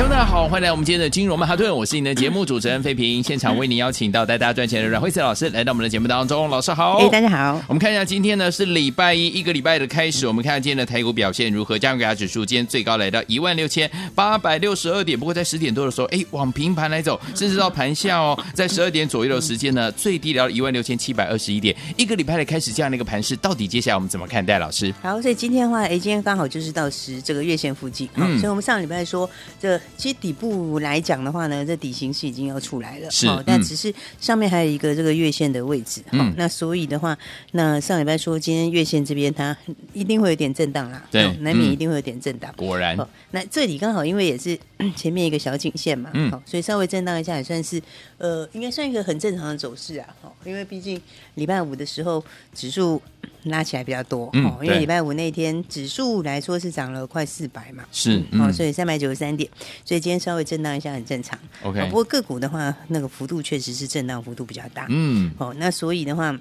听众大家好，欢迎来我们今天的金融曼哈顿，我是你的节目主持人费平，现场为你邀请到带大家赚钱的阮慧慈老师来到我们的节目当中，老师好，哎，大家好，我们看一下今天呢是礼拜一，一个礼拜的开始，我们看看今天的台股表现如何，加权指数今天最高来到一万六千八百六十二点，不过在十点多的时候，哎，往平盘来走，甚至到盘下哦，在十二点左右的时间呢，最低到一万六千七百二十一点，一个礼拜的开始这样的一个盘势，到底接下来我们怎么看待？老师，好，所以今天的话，哎，今天刚好就是到十这个月线附近，嗯，所以我们上礼拜说这其实底部。来讲的话呢，这底型是已经要出来了，是，哦，但只是上面还有一个这个月线的位置，嗯，那所以的话，那上礼拜说今天月线这边它一定会有点震荡啦，对，哦，难免一定会有点震荡，果然，哦，那这里刚好因为也是 前面一个小颈线嘛，嗯，哦，所以稍微震荡一下也算是，呃，应该算一个很正常的走势啊，哦，因为毕竟礼拜五的时候指数。拉起来比较多，哦、嗯，因为礼拜五那天指数来说是涨了快四百嘛，是，嗯、哦，所以三百九十三点，所以今天稍微震荡一下很正常，OK，、哦、不过个股的话，那个幅度确实是震荡幅度比较大，嗯，哦，那所以的话。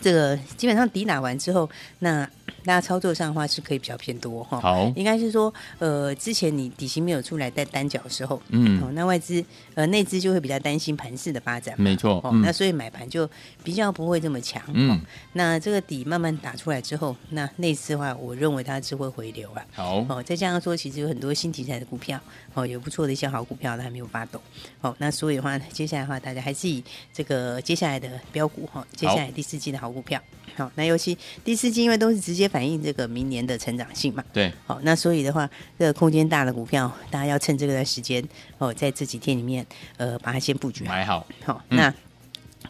这个基本上底打完之后，那大家操作上的话是可以比较偏多哈。好，应该是说，呃，之前你底薪没有出来带单脚的时候，嗯，哦，那外资呃内资就会比较担心盘势的发展，没错，哦，嗯、那所以买盘就比较不会这么强，嗯、哦。那这个底慢慢打出来之后，那内资的话，我认为它是会回流啊。好，哦，再加上说，其实有很多新题材的股票，哦，有不错的一些好股票，它还没有发动，哦，那所以的话，接下来的话，大家还是以这个接下来的标股哈，接下来第四季的好股票。好，那尤其第四季，因为都是直接反映这个明年的成长性嘛。对。好，那所以的话，这个空间大的股票，大家要趁这个段时间哦，在这几天里面，呃，把它先布局好买好。好，那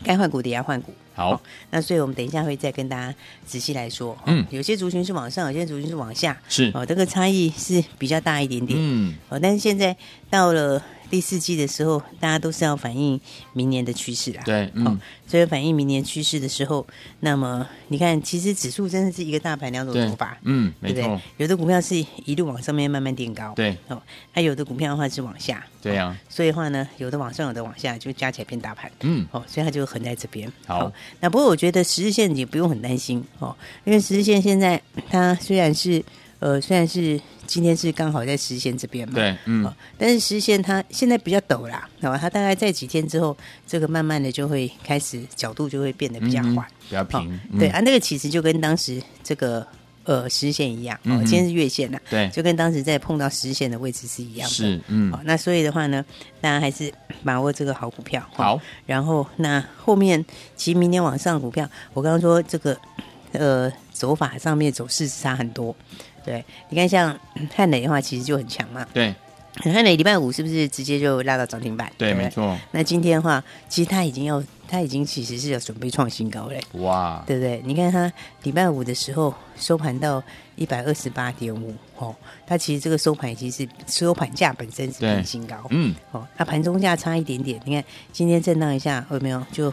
该换股的也要换股。好，那所以我们等一下会再跟大家仔细来说。嗯。有些族群是往上，有些族群是往下。是。哦，这个差异是比较大一点点。嗯。哦，但是现在到了。第四季的时候，大家都是要反映明年的趋势啦。对，嗯，哦、所以反映明年趋势的时候，那么你看，其实指数真的是一个大盘两种走法。嗯，对不对？有的股票是一路往上面慢慢垫高。对，哦，它有的股票的话是往下。对呀、啊哦。所以的话呢，有的往上，有的往下，就加起来变大盘。嗯，哦，所以它就横在这边。好、哦，那不过我觉得十日线也不用很担心哦，因为十日线现在它虽然是。呃，虽然是今天是刚好在实线这边嘛，对，嗯，哦、但是实线它现在比较陡啦，好、哦、吧？它大概在几天之后，这个慢慢的就会开始角度就会变得比较缓、嗯，比较平，哦嗯、对啊，那个其实就跟当时这个呃实线一样，哦，嗯、今天是月线呐，对，就跟当时在碰到实线的位置是一样的，是，嗯，哦，那所以的话呢，大家还是把握这个好股票，哦、好，然后那后面其实明天往上股票，我刚刚说这个呃走法上面走势差很多。对，你看像 汉磊的话，其实就很强嘛。对，汉磊礼拜五是不是直接就拉到涨停板？对，对没错。那今天的话，其实他已经要，他已经其实是要准备创新高嘞。哇，对不对？你看他礼拜五的时候收盘到一百二十八点五，哦，他其实这个收盘其实是收盘价本身是创新高，嗯，哦，他盘中价差一点点，你看今天震荡一下，有没有？就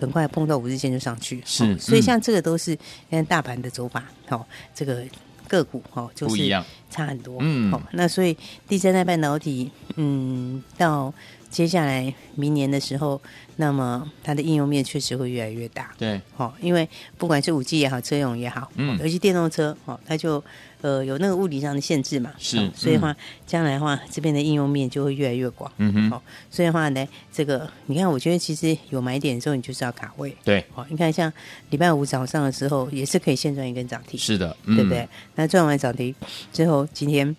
很快碰到五日线就上去，是。哦、所以像这个都是看大盘的走法，哦，这个。个股哈，就是差很多，嗯，好，那所以第三代半导体，嗯，到接下来明年的时候，那么它的应用面确实会越来越大，对，哦，因为不管是五 G 也好，车用也好，嗯，尤其电动车，哦，它就。呃，有那个物理上的限制嘛？是，哦、所以的话，将、嗯、来的话，这边的应用面就会越来越广。嗯哼，好、哦，所以的话呢，这个你看，我觉得其实有买点的时候，你就是要卡位。对，好、哦，你看像礼拜五早上的时候，也是可以现赚一根涨停。是的，嗯、对不对？那赚完涨停之后，今天。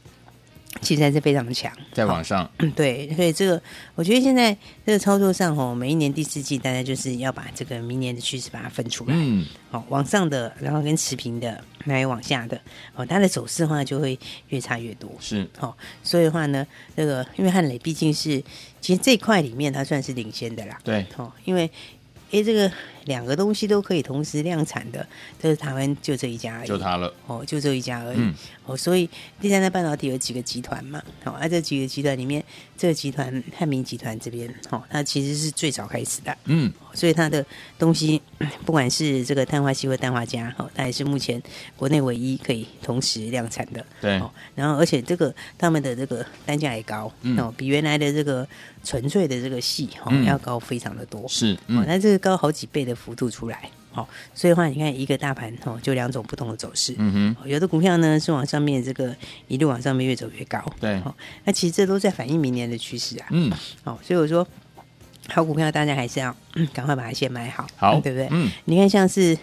其实还是非常的强，在网上，对，所以这个我觉得现在这个操作上哦，每一年第四季大家就是要把这个明年的趋势把它分出来，嗯，好，往上的，然后跟持平的，还有往下的，哦，它的走势的话就会越差越多，是，好，所以的话呢，这个因为汉磊毕竟是其实这块里面它算是领先的啦，对，哦，因为。哎，这个两个东西都可以同时量产的，这是台湾就这一家而已，就它了。哦，就这一家而已。嗯、哦，所以第三代半导体有几个集团嘛，好、哦，啊，这几个集团里面，这个集团汉明集团这边，哦，它其实是最早开始的，嗯，所以它的东西，不管是这个碳化硅或氮化镓，哦，它也是目前国内唯一可以同时量产的，对，哦，然后而且这个他们的这个单价也高，嗯、哦，比原来的这个纯粹的这个系，哦，嗯、要高非常的多，是，嗯、哦，那这个高好几倍的幅度出来。好，所以的话，你看一个大盘哦，就两种不同的走势。嗯哼，有的股票呢是往上面这个一路往上面越走越高。对，好，那其实这都在反映明年的趋势啊。嗯，好，所以我说好股票大家还是要 赶快把它先买好，好，对不对？嗯，你看像是。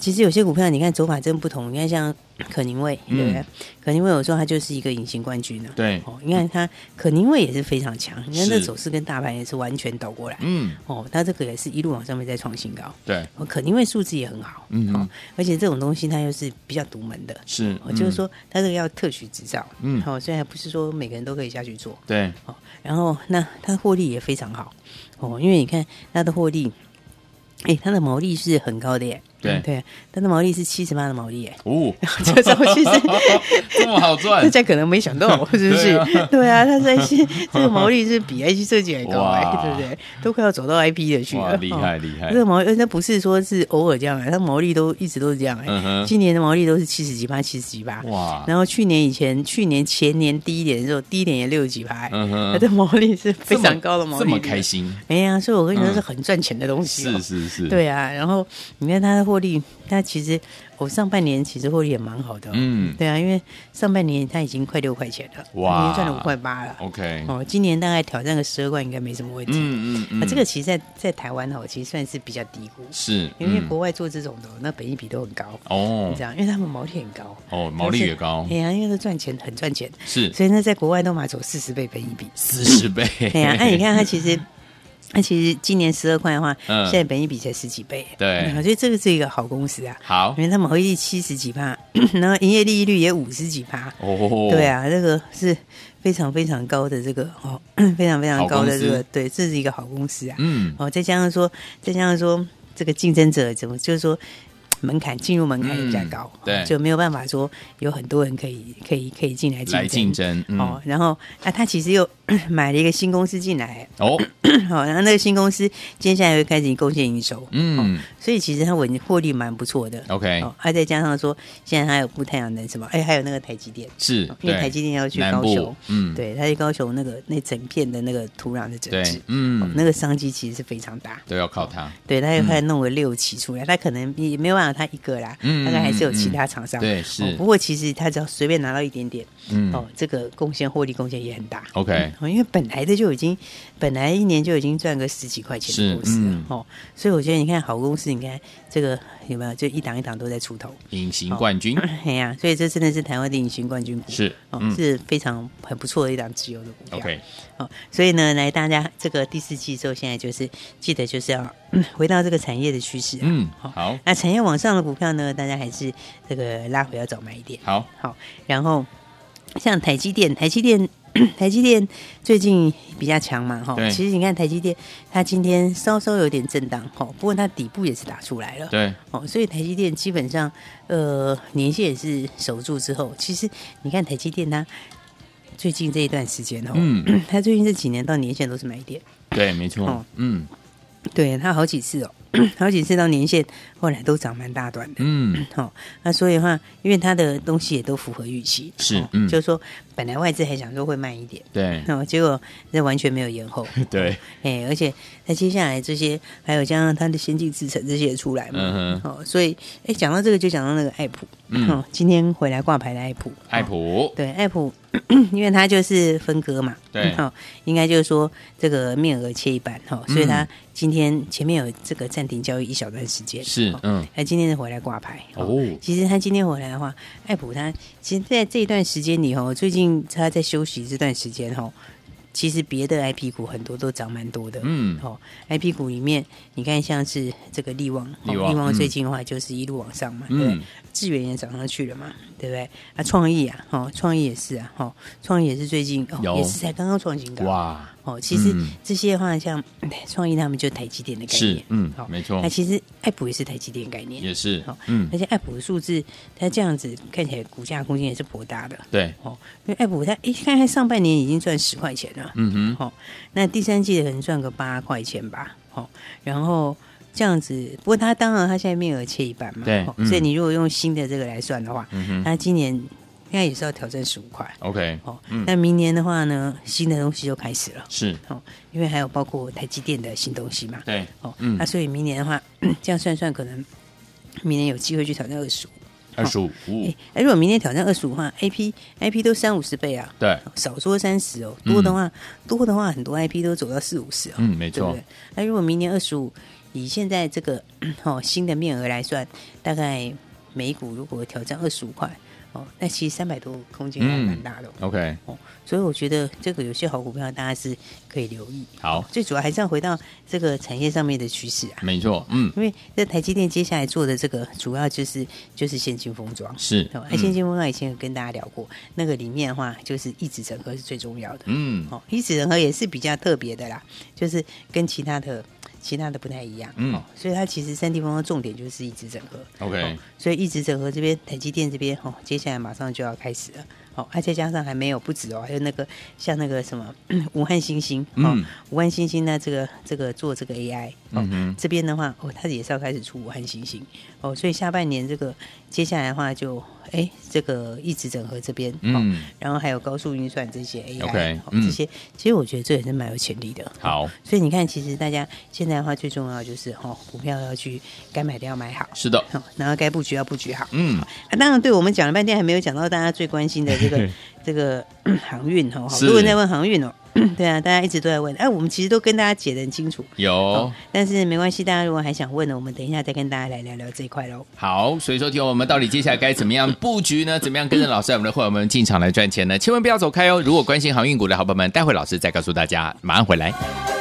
其实有些股票，你看走法真不同。你看像 可宁味，对不对？嗯、可宁味有时候它就是一个隐形冠军呢。对，哦，你看它可宁味也是非常强。你看这走势跟大盘也是完全倒过来。嗯，哦，它这个也是一路往上面在创新高。对，哦，可宁味数字也很好。嗯，哦，而且这种东西它又是比较独门的。是，哦，就是说它这个要特许执照。嗯，哦，虽然不是说每个人都可以下去做。对，哦，然后那它获利也非常好。哦，因为你看它的获利，哎，它的毛利是很高的耶。对、嗯、对，它的毛利是七十八的毛利耶，哦，这东西是这么好赚，大家可能没想到 是不是？对啊，它在这个毛利是比 IC 设计还高哎，哇对不对？都快要走到 IP 的去了，厉害厉害。这个毛利那不是说是偶尔这样哎，它毛利都一直都是这样哎，嗯、今年的毛利都是七十几趴，七十几趴，哇！然后去年以前，去年前年低一点的时候，低一点也六十几趴，它的毛利是非常高的毛利，这么，开心？哎呀，所以我跟你说是很赚钱的东西，是是是，对啊。然后你看它的获利，它。其实我上半年其实获利也蛮好的，嗯，对啊，因为上半年它已经快六块钱了，哇，已经赚了五块八了，OK，哦，今年大概挑战个十二块应该没什么问题，嗯嗯，啊，这个其实在在台湾哦，其实算是比较低估，是因为国外做这种的那本益比都很高哦，这样，因为他们毛利很高，哦，毛利也高，哎呀，因为都赚钱很赚钱，是，所以那，在国外都买走四十倍本益比，四十倍，对呀，那你看它其实。那其实今年十二块的话，嗯、现在本益比才十几倍，对，所以这个是一个好公司啊。好，因为他们毛利七十几趴，然后营业利率也五十几趴，哦，对啊，这个是非常非常高的这个哦，非常非常高的这个，对，这是一个好公司啊。嗯，哦，再加上说，再加上说，这个竞争者怎么就是说。门槛进入门槛也比较高，嗯、对，就没有办法说有很多人可以可以可以进来竞争来竞争、嗯、哦。然后啊，他其实又 买了一个新公司进来哦，好，然后那个新公司接下来会开始贡献营收，嗯、哦，所以其实它稳获利蛮不错的。OK，哦，还再加上说现在还有布太阳能什么，哎，还有那个台积电是，因为台积电要去高雄，嗯，对，他去高雄那个那整片的那个土壤的整治，嗯、哦，那个商机其实是非常大，都要靠他。对，他又快弄个六期出来，他可能也没有办法。他一个啦，嗯大概还是有其他厂商。对，是。不过其实他只要随便拿到一点点，哦，这个贡献获利贡献也很大。OK，因为本来的就已经，本来一年就已经赚个十几块钱的公司哦，所以我觉得你看好公司，你看这个有没有？就一档一档都在出头，隐形冠军。哎呀，所以这真的是台湾的隐形冠军股，是哦，是非常很不错的一档自由的股票。OK，哦，所以呢，来大家这个第四季之后，现在就是记得就是要回到这个产业的趋势。嗯，好，那产业往上的股票呢，大家还是这个拉回要早买一点。好，好，然后像台积电，台积电。台积电最近比较强嘛，哈，其实你看台积电，它今天稍稍有点震荡，哈，不过它底部也是打出来了，对，哦，所以台积电基本上，呃，年线也是守住之后，其实你看台积电它最近这一段时间哦，嗯，它最近这几年到年线都是买点，对，没错，哦、嗯，对，它好几次哦。好几次到年线，后来都涨蛮大段的。嗯，好，那所以的话，因为它的东西也都符合预期，是，嗯，就是说本来外资还想说会慢一点，对，哦，结果那完全没有延后，对，哎，而且那接下来这些还有加上它的先进制程这些也出来嘛，哦，所以哎，讲到这个就讲到那个爱普，嗯，今天回来挂牌的爱普，爱普，对，爱普。因为它就是分割嘛，对，哦，应该就是说这个面额切一半哈，所以它今天前面有这个暂停交易一小段时间，是，嗯，他今天是回来挂牌哦。其实他今天回来的话，爱普他其实在这一段时间里哈，最近他在休息这段时间哈。其实别的 I P 股很多都涨蛮多的，嗯，哦，I P 股里面你看像是这个利旺，利旺，最近的话就是一路往上嘛，嗯，智源也涨上去了嘛，对不对？啊，创意啊，哦，创意也是啊，哦，创意也是最近哦，也是才刚刚创新高，哇，哦，其实这些的话，像 创意他们就台积电的概念，嗯，好，没错。那其实爱普也是台积电概念，也是，好，嗯，而且爱普的数字，它这样子看起来股价空间也是颇大的，对，哦，因为爱普它一看看上半年已经赚十块钱了，嗯哼，好，那第三季可能赚个八块钱吧，好，然后。这样子，不过他当然他现在面额切一半嘛，对，所以你如果用新的这个来算的话，嗯他今年应该也是要挑战十五块，OK，哦，那明年的话呢，新的东西就开始了，是，哦，因为还有包括台积电的新东西嘛，对，哦，那所以明年的话，这样算算，可能明年有机会去挑战二十五，二十五，哎，如果明年挑战二十五的话，IP IP 都三五十倍啊，对，少说三十哦，多的话多的话，很多 IP 都走到四五十哦，嗯，没错，那如果明年二十五。以现在这个哦新的面额来算，大概每股如果挑战二十五块哦，那其实三百多空间还蛮大的。嗯、OK 哦，所以我觉得这个有些好股票大家是可以留意。好，最主要还是要回到这个产业上面的趋势啊。没错，嗯，因为这台积电接下来做的这个主要就是就是先进封装，是。哦，先进封装以前有跟大家聊过，嗯、那个里面的话就是异质整合是最重要的。嗯，哦，异质整合也是比较特别的啦，就是跟其他的。其他的不太一样，嗯、哦，所以它其实三地方的重点就是一直整合，OK，、哦、所以一直整合这边台积电这边哦，接下来马上就要开始了，哦，而且加上还没有不止哦，还有那个像那个什么武汉星星，哦，武汉星星呢这个这个做这个 AI，哦，嗯、哼。这边的话哦，它也是要开始出武汉新兴，哦，所以下半年这个接下来的话就。哎，这个一直整合这边，嗯，然后还有高速运算这些 AI，这些其实我觉得这也是蛮有潜力的。好，所以你看，其实大家现在的话最重要就是哈，股票要去该买的要买好，是的，然后该布局要布局好，嗯，当然对我们讲了半天还没有讲到大家最关心的这个 这个 航运哈，好多人在问航运哦。对啊，大家一直都在问，哎，我们其实都跟大家解得很清楚，有、哦，但是没关系，大家如果还想问呢，我们等一下再跟大家来聊聊这一块喽。好，所以说听我们到底接下来该怎么样布局呢？怎么样跟着老师我们的会员们进场来赚钱呢？千万不要走开哦！如果关心航运股的好朋友们，待会老师再告诉大家，马上回来。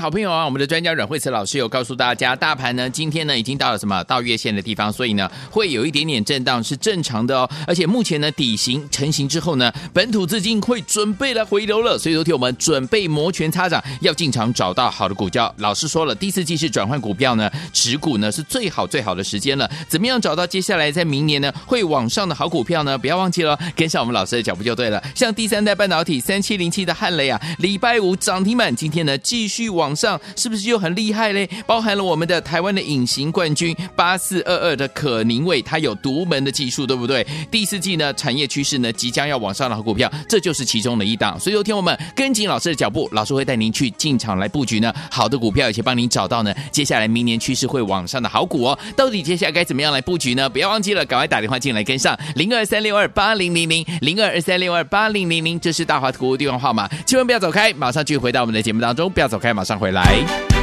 好朋友啊，我们的专家阮慧慈老师有告诉大家，大盘呢今天呢已经到了什么到月线的地方，所以呢会有一点点震荡是正常的哦。而且目前呢底型成型之后呢，本土资金会准备来回流了，所以昨天我们准备摩拳擦掌要进场找到好的股票。老师说了，第四季是转换股票呢，持股呢是最好最好的时间了。怎么样找到接下来在明年呢会往上的好股票呢？不要忘记了，跟上我们老师的脚步就对了。像第三代半导体三七零七的汉雷啊，礼拜五涨停板，今天呢继续。往往上是不是又很厉害嘞？包含了我们的台湾的隐形冠军八四二二的可宁伟，它有独门的技术，对不对？第四季呢，产业趋势呢即将要往上的好股票，这就是其中的一档。所以，有天我们跟紧老师的脚步，老师会带您去进场来布局呢好的股票，而且帮您找到呢接下来明年趋势会往上的好股哦。到底接下来该怎么样来布局呢？不要忘记了，赶快打电话进来跟上零二三六二八零零零零二二三六二八零零零，这是大华图电话号码，千万不要走开，马上就回到我们的节目当中，不要走开，马上回来。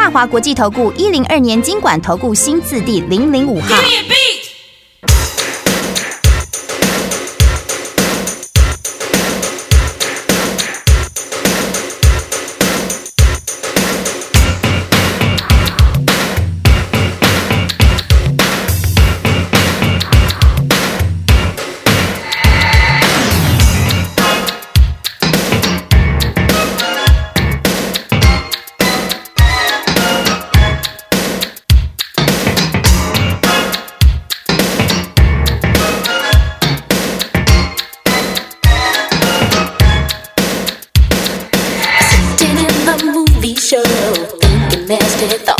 大华国际投顾一零二年金管投顾新字第零零五号。nasty, it the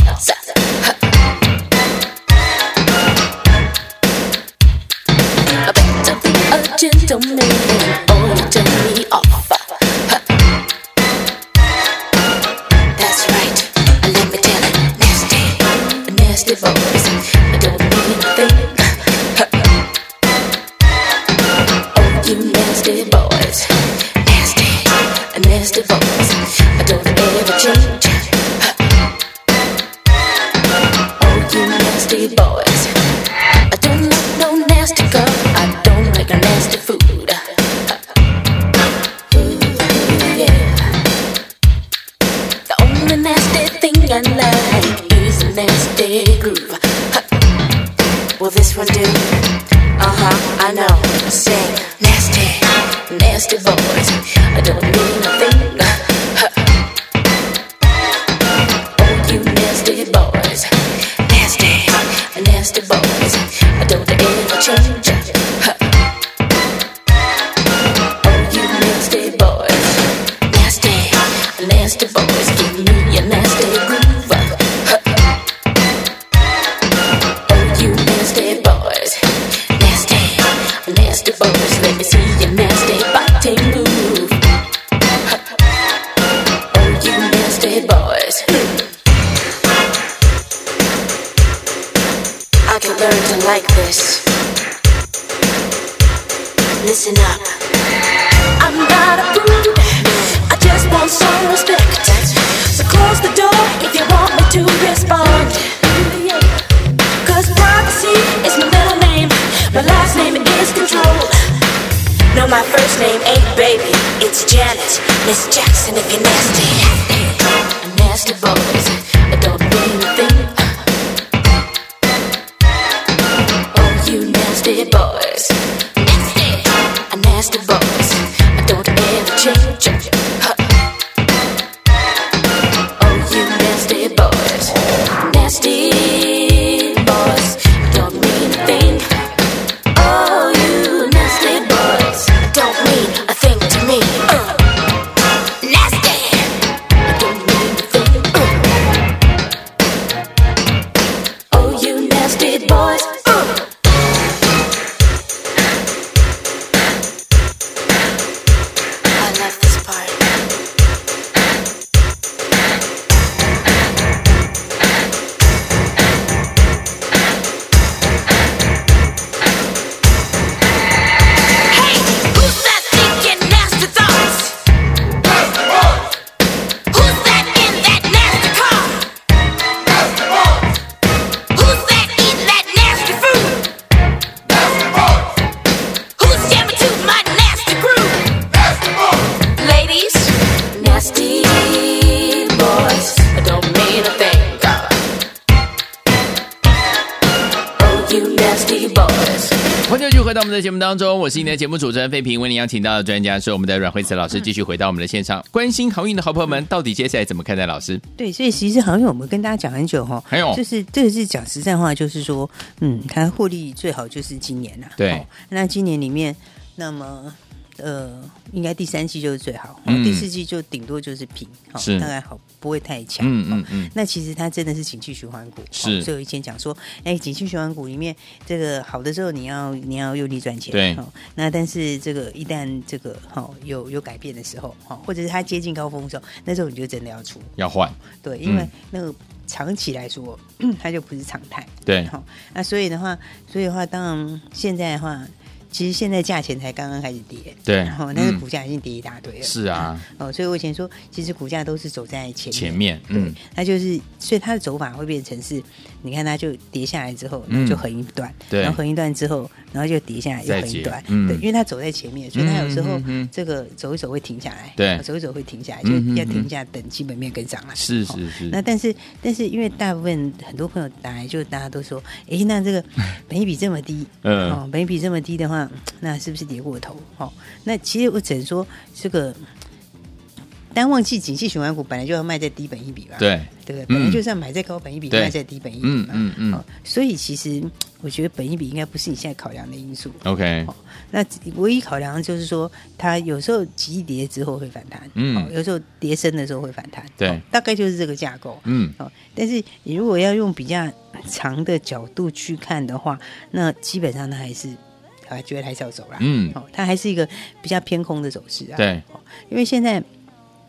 divorce. I don't know. Miss 迎继续回到我们的节目当中，我是今天的节目主持人费平。为您邀请到的专家是我们的阮慧慈老师，继续回到我们的线上。关心航运的好朋友们，到底接下来怎么看待？老师，对，所以其实航运我们跟大家讲很久哈，还有就是这个是讲实在话，就是说，嗯，它获利最好就是今年了、啊。对哦那今年里面，那么呃，应该第三季就是最好，第四季就顶多就是平，哦是。大概好不会太强。嗯嗯那其实它真的是景气循环股，是。哦所以我以前讲说，哎，景气循环股里面，这个好的时候你要你要用力赚钱，对。哦，那但是这个一旦这个哈、哦、有有改变的时候，哈、哦，或者是它接近高峰的时候，那时候你就真的要出。要换，对，因为嗯。那个长期来说，它就不是常态。对。好、那所以的话，所以的话，当然现在的话，其实现在价钱才刚刚开始跌，对然后但是嗯。股价已经跌一大堆了。是啊，哦，所以我以前说，其实股价都是走在前面，前面嗯。对，它就是，所以它的走法会变成是，你看它就跌下来之后，嗯。就横一段，对。然后横一段之后，然后就跌下来又横一段，嗯。对，因为它走在前面，所以它有时候这个走一走会停下来，对。走一走会停下来，就要停下等基本面跟上来。是哦是是，那但是但是因为大部分很多朋友打来就大家都说，哎，那这个 本益比这么低，嗯。哦，本益比这么低的话，那是不是跌过头？哦，那其实我只能说这个单旺季景气循环股本来就要卖在低本一比吧，对。对不对？嗯本来就是要买在高本一比，对。卖在低本一比嘛，嗯嗯嗯。哦所以其实我觉得本一比应该不是你现在考量的因素。OK，哦，那唯一考量就是说，它有时候急跌之后会反弹，嗯。哦，有时候跌升的时候会反弹，对。哦大概就是这个架构，嗯。哦，但是你如果要用比较长的角度去看的话，那基本上它还是，啊，觉得还是要走啦，嗯。哦，它还是一个比较偏空的走势啊，对。哦，因为现在。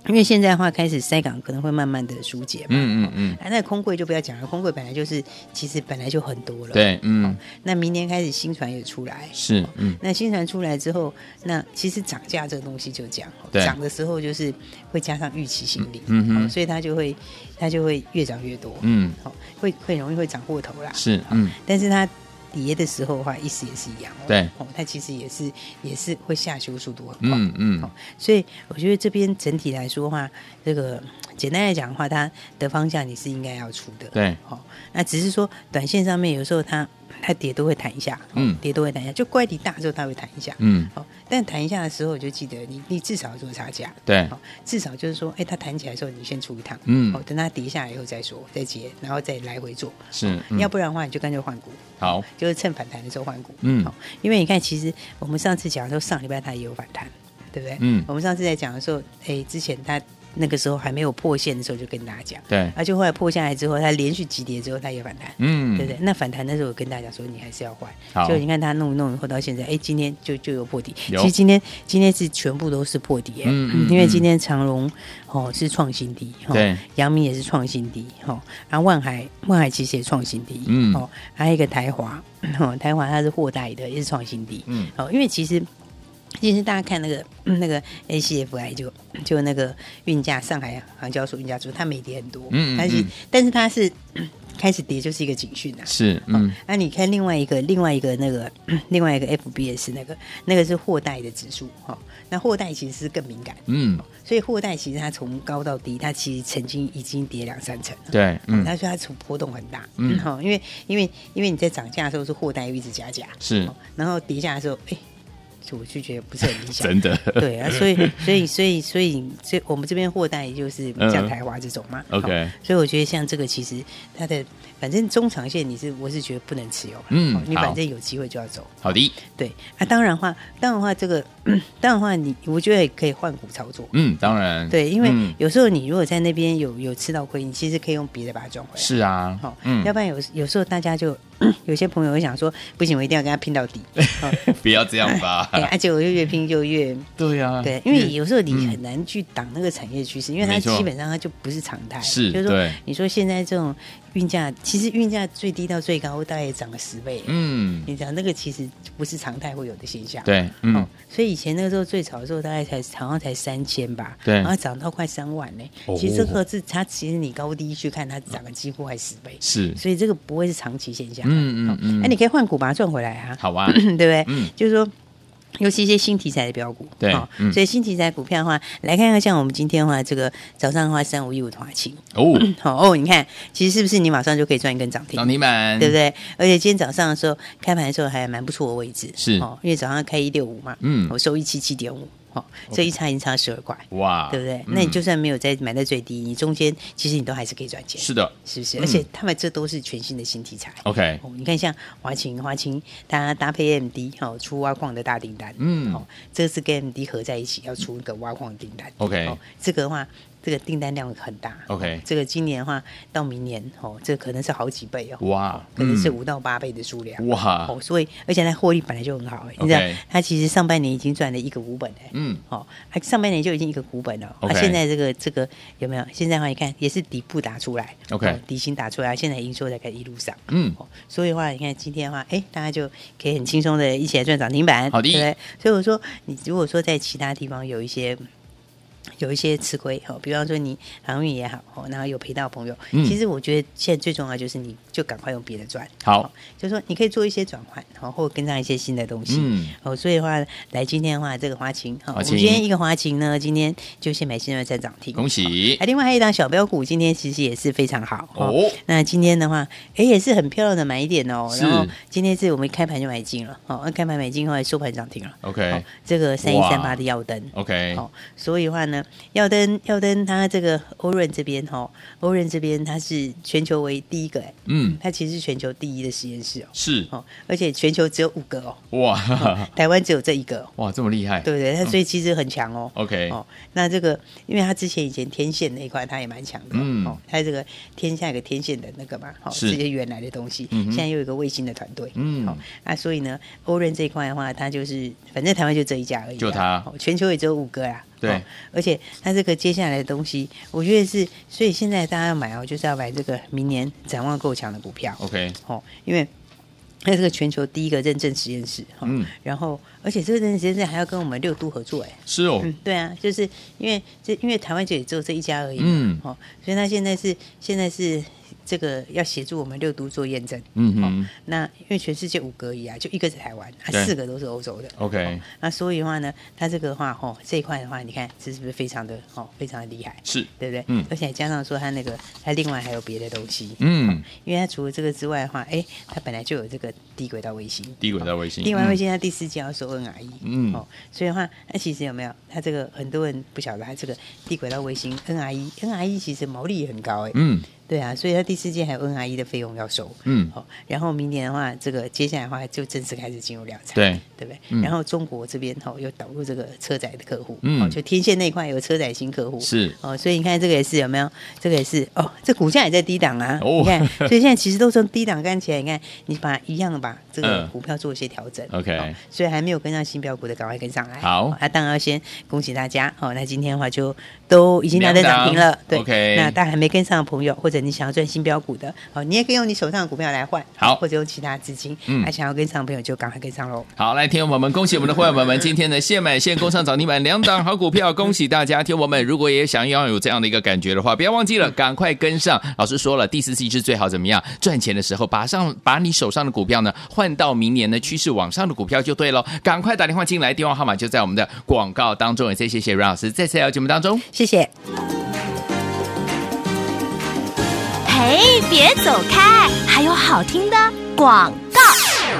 因为现在的话，开始塞港可能会慢慢的疏解嘛。嗯嗯嗯，啊，那空柜就不要讲了，空柜本来就是其实本来就很多了。对，嗯，那明年开始新船也出来，是，嗯，那新船出来之后，那其实涨价这个东西就这样，对。涨的时候就是会加上预期心理，嗯哼哦所以它就会它就会越涨越多，嗯，好，会会容易会涨过头啦，是，嗯，但是它跌的时候的话，意思也是一样哦，对。哦，它其实也是也是会下修速度很快，嗯嗯。哦，所以我觉得这边整体来说的话，这个简单来讲的话，它的方向你是应该要出的，对，哦，那只是说短线上面有时候它它跌都会弹一下，哦嗯。跌都会弹一下，就乖离大之后它会弹一下，嗯，哦，但弹一下的时候，我就记得你你至少要做差价，对。哦，至少就是说，哎，它弹起来的时候你先出一趟，嗯。哦，等它跌下来以后再说，再接，然后再来回做，是要不然的话你就干脆换股，好，就是趁反弹的时候换股，嗯。好，因为你看，其实我们上次讲的时候，上礼拜它也有反弹，对不对？嗯。我们上次在讲的时候，哎，之前它那个时候还没有破线的时候，就跟大家讲，对，而且后来破下来之后，它连续急跌之后，它也反弹，嗯，对不对？那反弹的时候，我跟大家说，你还是要换。好。就你看它弄一弄以后到现在，哎，今天就就有破底。其实今天今天是全部都是破底耶，嗯因为今天长荣哦是创新低，哦对，阳明也是创新低，哈，然后万海万海其实也创新低，嗯。哦，还有一个台华，哦，台华它是货代的，也是创新低，嗯，哦，因为其实。其实大家看那个那个 ACFI 就就那个运价上海航交所运价指数，它没跌很多，嗯嗯但是嗯但是它是 开始跌，就是一个警讯啊。是，嗯，那、你看另外一个另外一个那个 另外一个 FBS 那个那个是货代的指数哈、哦，那货代其实是更敏感，嗯，所以货代其实它从高到低，它其实曾经已经跌两三成了。对，嗯，它说它从波动很大，嗯。嗯，好、因为因为因为你在涨价的时候是货代又一直加价，是。哦然后跌价的时候，哎，就我就觉得不是很理想，真的，对啊，所以所以所以所以所以我们这边货代就是像台华这种嘛、嗯 OK 所以我觉得像这个其实它的反正中长线你是我是觉得不能持有，嗯你反正有机会就要走，好的，对啊，当然话当然话这个当然话你我觉得也可以换股操作，嗯，当然，对，因为嗯。有时候你如果在那边有有吃到亏，你其实可以用别的把它赚回来，是啊，好、嗯。要，不然有有时候大家就 有些朋友会想说，不行，我一定要跟他拼到底，哦不要这样吧，哎，而且我就越拼就越 对呀，对，因为有时候你嗯。很难去挡那个产业趋势，因为它基本上它就不是常态。是就是说，你说现在这种运价，其实运价最低到最高大概也涨了十倍。嗯，你讲那个其实不是常态会有的现象。对，嗯哦，，所以以前那个时候最炒的时候，大概才好像才三千吧，对然后涨到快三万呢。哦其实这个是它，其实你高低去看，它涨了几乎快十倍，是，所以这个不会是长期现象。嗯嗯哦嗯那你可以换股把它赚回来啊。好啊，对不对？嗯就是说。尤其一些新题材的标股，对哦嗯。所以新题材股票的话，来看看像我们今天的话，这个早上的话三五一五的华勤，哦，好哦，你看，其实是不是你马上就可以赚一根涨停？涨？停板，对不对？而且今天早上的时候开盘的时候还蛮不错的位置，是。哦，因为早上开一六五嘛，嗯。我收一七七点五，哦，这一差已经差十二块，哇，对不对？嗯那你就算没有在买在最低，你中间其实你都还是可以赚钱，是的是不是？嗯而且他们这都是全新的新题材。，OK，哦，你看像华勤，华勤它搭配 AMD 哦，出挖矿的大订单，嗯哦，这次跟 AMD 合在一起要出一个挖矿的订单 OK 哦，这个的话，这个订单量很大。OK 哦这个今年的话到明年哦，这可能是好几倍哦，哇，可能是嗯。五到八倍的数量。哇，哦，所以而且它获利本来就很好，你知道它其实上半年已经赚了一个股本哎，嗯，哦，它上半年就已经一个股本了，OK。啊，现在这个这个有没有？现在的话你看也是底部打出来。OK 哦底薪打出来，现在营收才开始一路上，嗯。哦，所以的话你看今天的话，哎，大家就可以很轻松的一起来赚涨停板，好的。对不对？所以我说，你如果说在其他地方有一些。有一些吃亏哦，比方说你航运也好哦，然后有赔到朋友，嗯。其实我觉得现在最重要就是你就赶快用别的赚，好。哦，就是说你可以做一些转换，好，或跟上一些新的东西，嗯。哦，所以的话，来今天的话，这个华勤，好，我华勤们今天一个华勤呢，今天就先买新的再涨停，恭喜。哎，另外还有一档小标股，今天其实也是非常好哦。那今天的话，哎，也是很漂亮的买点哦。是。然后今天是我们开盘就买进了，哦，那开盘买进后来收盘涨停了。，OK。哦，这个三一三八的耀灯。OK，哦，所以的话呢，耀登耀登它这个欧润这边哈，欧润这边它是全球为第一个哎，嗯，它其实是全球第一的实验室哦，是。哦，而且全球只有五个哦，哇，台湾只有这一个，哇，这么厉害，对不对？它所以其实很强哦。OK，哦，那这个因为它之前以前天线那一块它也蛮强的，嗯。哦，它这个天下有个天线的那个嘛，好，是。这些原来的东西，嗯现在又有一个卫星的团队，嗯。好，那所以呢，欧润这一块的话，它就是反正台湾就这一家而已啊，就它哦全球也只有五个啊。对。哦而且它这个接下来的东西，我觉得是，所以现在大家要买哦，就是要买这个明年展望够强的股票。OK，哦，因为它是个全球第一个认证实验室，哈、嗯。然后而且这个认证实验室还要跟我们六都合作，哎，是哦，嗯，对啊，就是因为这因为台湾就也只有这一家而已，嗯。哦，所以他现在是现在是这个要协助我们六都做验证，哦嗯哼，那因为全世界五个而已啊，就一个是台湾，对。啊，四个都是欧洲的。OK 那所以的话呢，它这个的话，哦，这一块的话，你看这是不是非常的哦，非常的厉害，是，对不对？嗯。而且加上说它那个，它另外还有别的东西，嗯，因为它除了这个之外的话，哎，它本来就有这个低轨道卫星，低轨道卫星，低轨道卫星它第四季要收 NRE，嗯。哦，所以的话，那其实有没有它这个很多人不晓得，它这个低轨道卫星 NRE，NRE 其实毛利也很高哎，嗯对啊，所以他第四季还有 NRE 的费用要收，嗯，好，然后明年的话，这个接下来的话就正式开始进入量产，对，对不对？嗯然后中国这边哦又导入这个车载的客户，嗯哦，就天线那一块有车载新客户，是哦，所以你看这个也是有没有？这个也是哦，这股价也在低档啊，哦你看，所以现在其实都从低档干起来，你看你把一样的把这个嗯股票做一些调整 OK 哦所以还没有跟上新标股的，赶快跟上来。好哦那当然要先恭喜大家哦。那今天的话就都已经拿到涨停了对 OK 那大家还没跟上的朋友，或者你想要赚新标股的，好，你也可以用你手上的股票来换，好或者用其他资金，嗯还想要跟上的朋友就赶快跟上喽。好，来，听众朋友们，恭喜我们的会员朋友们，今天呢现买现攻上涨停板两档好股票，恭喜大家！听众朋友们，如果也想要有这样的一个感觉的话，不要忘记了，赶快跟上。老师说了，第四季是最好怎么样赚钱的时候，把上把你手上的股票呢换到明年的趋势往上的股票就对喽。赶快打电话进来，电话号码就在我们的广告当中。也再谢谢阮老师再次来到节目当中。谢谢。嘿，别走开，还有好听的广告。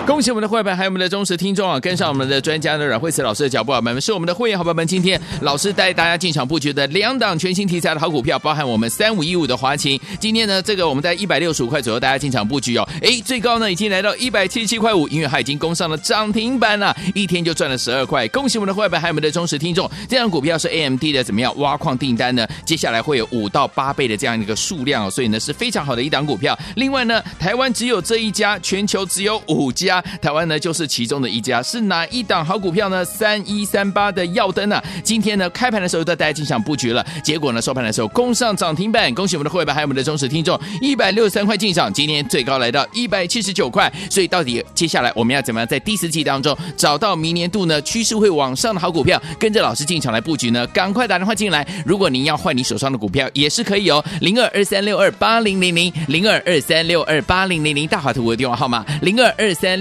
恭喜我们的会员，还有我们的忠实听众啊！跟上我们的专家呢阮慧慈老师的脚步啊，我们是我们的会员好朋友们。今天老师带大家进场布局的两档全新题材的好股票，包含我们三五一五的华勤。今天呢，这个我们在一百六十五块左右，大家进场布局哦。哎，最高呢已经来到一百七十七块五，因为它已经攻上了涨停板了，一天就赚了十二块。恭喜我们的会员，还有我们的忠实听众。这档股票是 AMD 的，怎么样？挖矿订单呢？接下来会有五到八倍的这样一个数量哦，所以呢是非常好的一档股票。另外呢，台湾只有这一家，全球只有五家，台湾呢就是其中的一家。是哪一档好股票呢？三一三八的耀灯啊，今天呢开盘的时候都带大家进场布局了，结果呢收盘的时候攻上涨停板，恭喜我们的会员还有我们的忠实听众，一百六十三块进场，今天最高来到一百七十九块。所以到底接下来我们要怎么样在第四季当中找到明年度呢趋势会往上的好股票，跟着老师进场来布局呢？赶快打电话进来，如果您要换你手上的股票也是可以哦，零二二三六二八零零零零二二三六二八零零零大华图的电话号码零二二三